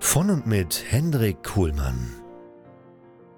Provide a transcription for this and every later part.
Von und mit Hendrik Kuhlmann.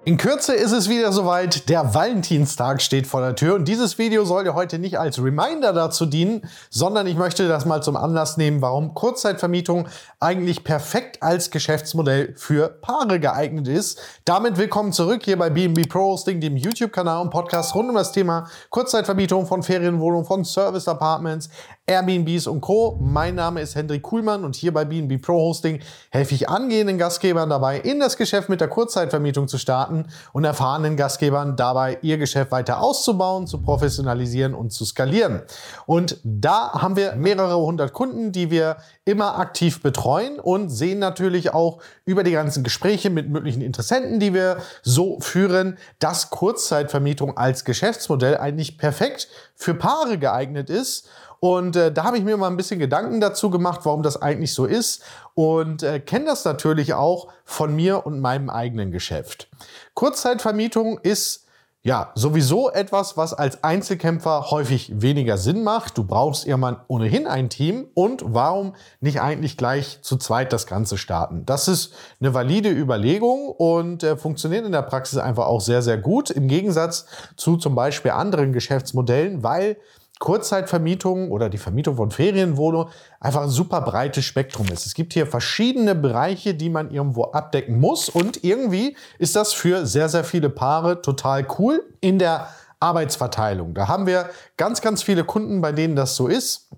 In Kürze ist es wieder soweit. Der Valentinstag steht vor der Tür und dieses Video soll dir heute nicht als Reminder dazu dienen, sondern ich möchte das mal zum Anlass nehmen, warum Kurzzeitvermietung eigentlich perfekt als Geschäftsmodell für Paare geeignet ist. Damit willkommen zurück hier bei BNB Pro Hosting, dem YouTube-Kanal und Podcast rund um das Thema Kurzzeitvermietung von Ferienwohnungen, von Service Apartments, Airbnbs und Co. Mein Name ist Hendrik Kuhlmann und hier bei BNB Pro Hosting helfe ich angehenden Gastgebern dabei, in das Geschäft mit der Kurzzeitvermietung zu starten und erfahrenen Gastgebern dabei, ihr Geschäft weiter auszubauen, zu professionalisieren und zu skalieren. Und da haben wir mehrere hundert Kunden, die wir immer aktiv betreuen und sehen natürlich auch über die ganzen Gespräche mit möglichen Interessenten, die wir so führen, dass Kurzzeitvermietung als Geschäftsmodell eigentlich perfekt für Paare geeignet ist und äh, da habe ich mir mal ein bisschen Gedanken dazu gemacht, warum das eigentlich so ist und äh, kenne das natürlich auch von mir und meinem eigenen Geschäft. Kurzzeitvermietung ist ja, sowieso etwas, was als Einzelkämpfer häufig weniger Sinn macht. Du brauchst irgendwann ohnehin ein Team. Und warum nicht eigentlich gleich zu zweit das Ganze starten? Das ist eine valide Überlegung und äh, funktioniert in der Praxis einfach auch sehr, sehr gut. Im Gegensatz zu zum Beispiel anderen Geschäftsmodellen, weil Kurzzeitvermietung oder die Vermietung von Ferienwohnungen einfach ein super breites Spektrum ist. Es gibt hier verschiedene Bereiche, die man irgendwo abdecken muss und irgendwie ist das für sehr, sehr viele Paare total cool in der Arbeitsverteilung. Da haben wir ganz, ganz viele Kunden, bei denen das so ist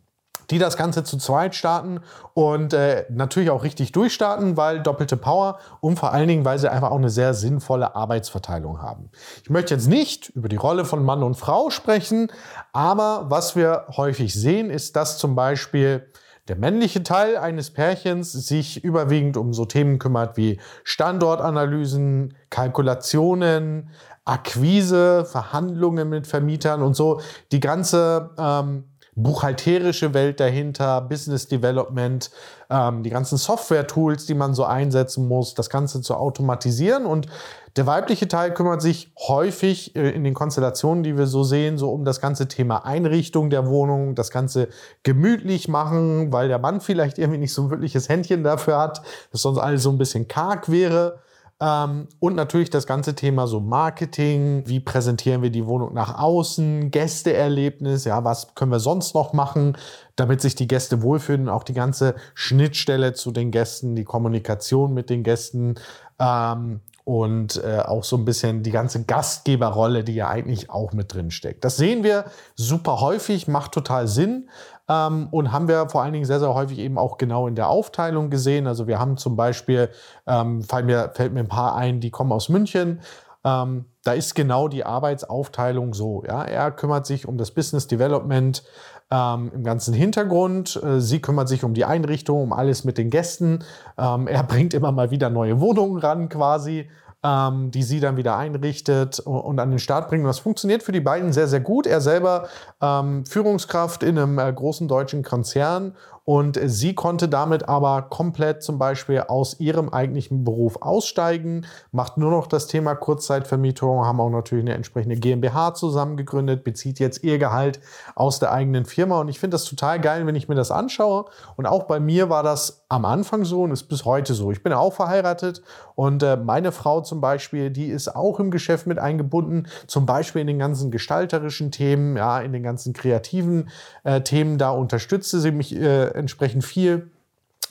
die das Ganze zu zweit starten und äh, natürlich auch richtig durchstarten, weil doppelte Power und vor allen Dingen, weil sie einfach auch eine sehr sinnvolle Arbeitsverteilung haben. Ich möchte jetzt nicht über die Rolle von Mann und Frau sprechen, aber was wir häufig sehen, ist, dass zum Beispiel der männliche Teil eines Pärchens sich überwiegend um so Themen kümmert wie Standortanalysen, Kalkulationen, Akquise, Verhandlungen mit Vermietern und so die ganze ähm, buchhalterische Welt dahinter, Business Development, ähm, die ganzen Software-Tools, die man so einsetzen muss, das Ganze zu automatisieren. Und der weibliche Teil kümmert sich häufig äh, in den Konstellationen, die wir so sehen, so um das ganze Thema Einrichtung der Wohnung, das Ganze gemütlich machen, weil der Mann vielleicht irgendwie nicht so ein wirkliches Händchen dafür hat, dass sonst alles so ein bisschen karg wäre. Ähm, und natürlich das ganze Thema so Marketing, wie präsentieren wir die Wohnung nach außen, Gästeerlebnis, ja, was können wir sonst noch machen, damit sich die Gäste wohlfühlen, auch die ganze Schnittstelle zu den Gästen, die Kommunikation mit den Gästen ähm, und äh, auch so ein bisschen die ganze Gastgeberrolle, die ja eigentlich auch mit drin steckt. Das sehen wir super häufig, macht total Sinn. Ähm, und haben wir vor allen Dingen sehr, sehr häufig eben auch genau in der Aufteilung gesehen. Also wir haben zum Beispiel, ähm, fällt, mir, fällt mir ein paar ein, die kommen aus München. Ähm, da ist genau die Arbeitsaufteilung so. Ja? Er kümmert sich um das Business Development ähm, im ganzen Hintergrund. Äh, sie kümmert sich um die Einrichtung, um alles mit den Gästen. Ähm, er bringt immer mal wieder neue Wohnungen ran quasi ähm, die sie dann wieder einrichtet und, an den Start bringt. Das funktioniert für die beiden sehr, sehr gut. Er selber ähm, Führungskraft in einem äh, großen deutschen Konzern und sie konnte damit aber komplett zum Beispiel aus ihrem eigentlichen Beruf aussteigen, macht nur noch das Thema Kurzzeitvermietung, haben auch natürlich eine entsprechende GmbH zusammengegründet, bezieht jetzt ihr Gehalt aus der eigenen Firma. Und ich finde das total geil, wenn ich mir das anschaue. Und auch bei mir war das am Anfang so und ist bis heute so. Ich bin auch verheiratet und äh, meine Frau zum Beispiel, die ist auch im Geschäft mit eingebunden, zum Beispiel in den ganzen gestalterischen Themen, ja, in den ganzen kreativen äh, Themen. Da unterstützte sie mich äh, entsprechend viel.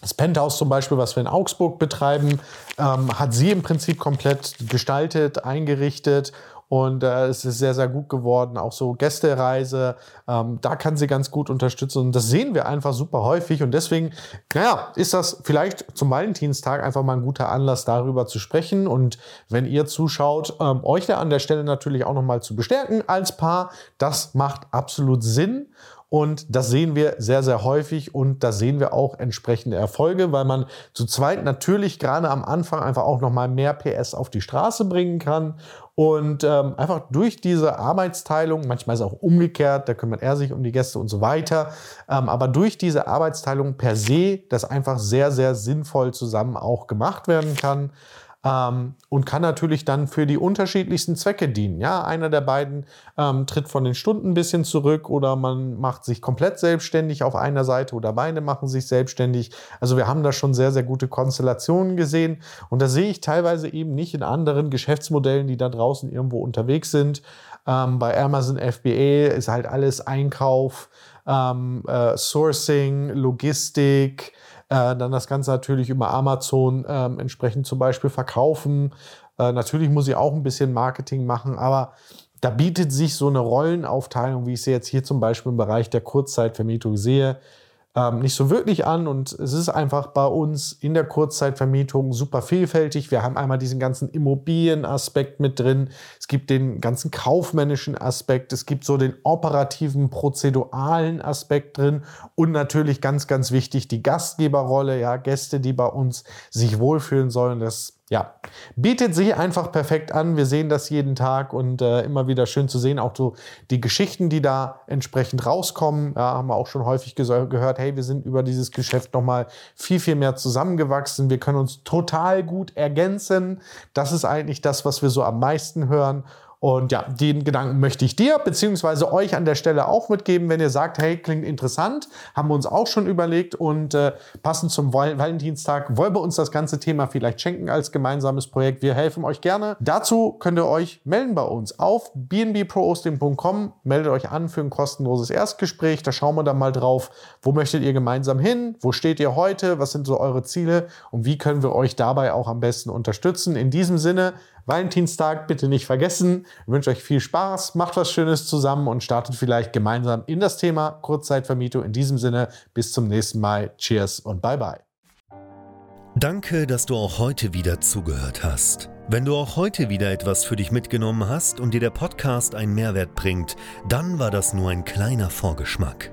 Das Penthouse zum Beispiel, was wir in Augsburg betreiben, ähm, hat sie im Prinzip komplett gestaltet, eingerichtet und äh, es ist sehr, sehr gut geworden. Auch so Gästereise, ähm, da kann sie ganz gut unterstützen. Und das sehen wir einfach super häufig. Und deswegen, naja, ist das vielleicht zum Valentinstag einfach mal ein guter Anlass, darüber zu sprechen. Und wenn ihr zuschaut, ähm, euch da an der Stelle natürlich auch nochmal zu bestärken als Paar. Das macht absolut Sinn. Und das sehen wir sehr, sehr häufig und da sehen wir auch entsprechende Erfolge, weil man zu zweit natürlich gerade am Anfang einfach auch nochmal mehr PS auf die Straße bringen kann. Und ähm, einfach durch diese Arbeitsteilung, manchmal ist es auch umgekehrt, da kümmert er sich um die Gäste und so weiter, ähm, aber durch diese Arbeitsteilung per se, das einfach sehr, sehr sinnvoll zusammen auch gemacht werden kann ähm, und kann natürlich dann für die unterschiedlichsten Zwecke dienen. Ja, einer der beiden ähm, tritt von den Stunden ein bisschen zurück oder man macht sich komplett selbstständig auf einer Seite oder beide machen sich selbstständig. Also wir haben da schon sehr, sehr gute Konstellationen gesehen und da sehe ich teilweise eben nicht in anderen Geschäftsmodellen, die da draußen irgendwo unterwegs sind. Ähm, bei Amazon FBA ist halt alles Einkauf, ähm, äh, Sourcing, Logistik, äh, dann das Ganze natürlich über Amazon äh, entsprechend zum Beispiel verkaufen. Äh, natürlich muss ich auch ein bisschen Marketing machen, aber da bietet sich so eine Rollenaufteilung, wie ich sie jetzt hier zum Beispiel im Bereich der Kurzzeitvermietung sehe, ähm, nicht so wirklich an und es ist einfach bei uns in der Kurzzeitvermietung super vielfältig. Wir haben einmal diesen ganzen Immobilienaspekt mit drin, es gibt den ganzen kaufmännischen Aspekt, es gibt so den operativen, prozeduralen Aspekt drin und natürlich ganz, ganz wichtig die Gastgeberrolle, ja, Gäste, die bei uns sich wohlfühlen sollen. Das ja, bietet sich einfach perfekt an. Wir sehen das jeden Tag und äh, immer wieder schön zu sehen, auch so die Geschichten, die da entsprechend rauskommen. Ja, haben wir auch schon häufig gehört, hey, wir sind über dieses Geschäft nochmal viel, viel mehr zusammengewachsen. Wir können uns total gut ergänzen. Das ist eigentlich das, was wir so am meisten hören. Und ja, den Gedanken möchte ich dir bzw. euch an der Stelle auch mitgeben, wenn ihr sagt, hey, klingt interessant, haben wir uns auch schon überlegt und äh, passend zum Val Valentinstag wollen wir uns das ganze Thema vielleicht schenken als gemeinsames Projekt. Wir helfen euch gerne. Dazu könnt ihr euch melden bei uns auf bnbprohosting.com. Meldet euch an für ein kostenloses Erstgespräch. Da schauen wir dann mal drauf, wo möchtet ihr gemeinsam hin, wo steht ihr heute, was sind so eure Ziele und wie können wir euch dabei auch am besten unterstützen. In diesem Sinne, Valentinstag bitte nicht vergessen. Ich wünsche euch viel Spaß, macht was Schönes zusammen und startet vielleicht gemeinsam in das Thema Kurzzeitvermietung. In diesem Sinne, bis zum nächsten Mal. Cheers und bye bye. Danke, dass du auch heute wieder zugehört hast. Wenn du auch heute wieder etwas für dich mitgenommen hast und dir der Podcast einen Mehrwert bringt, dann war das nur ein kleiner Vorgeschmack.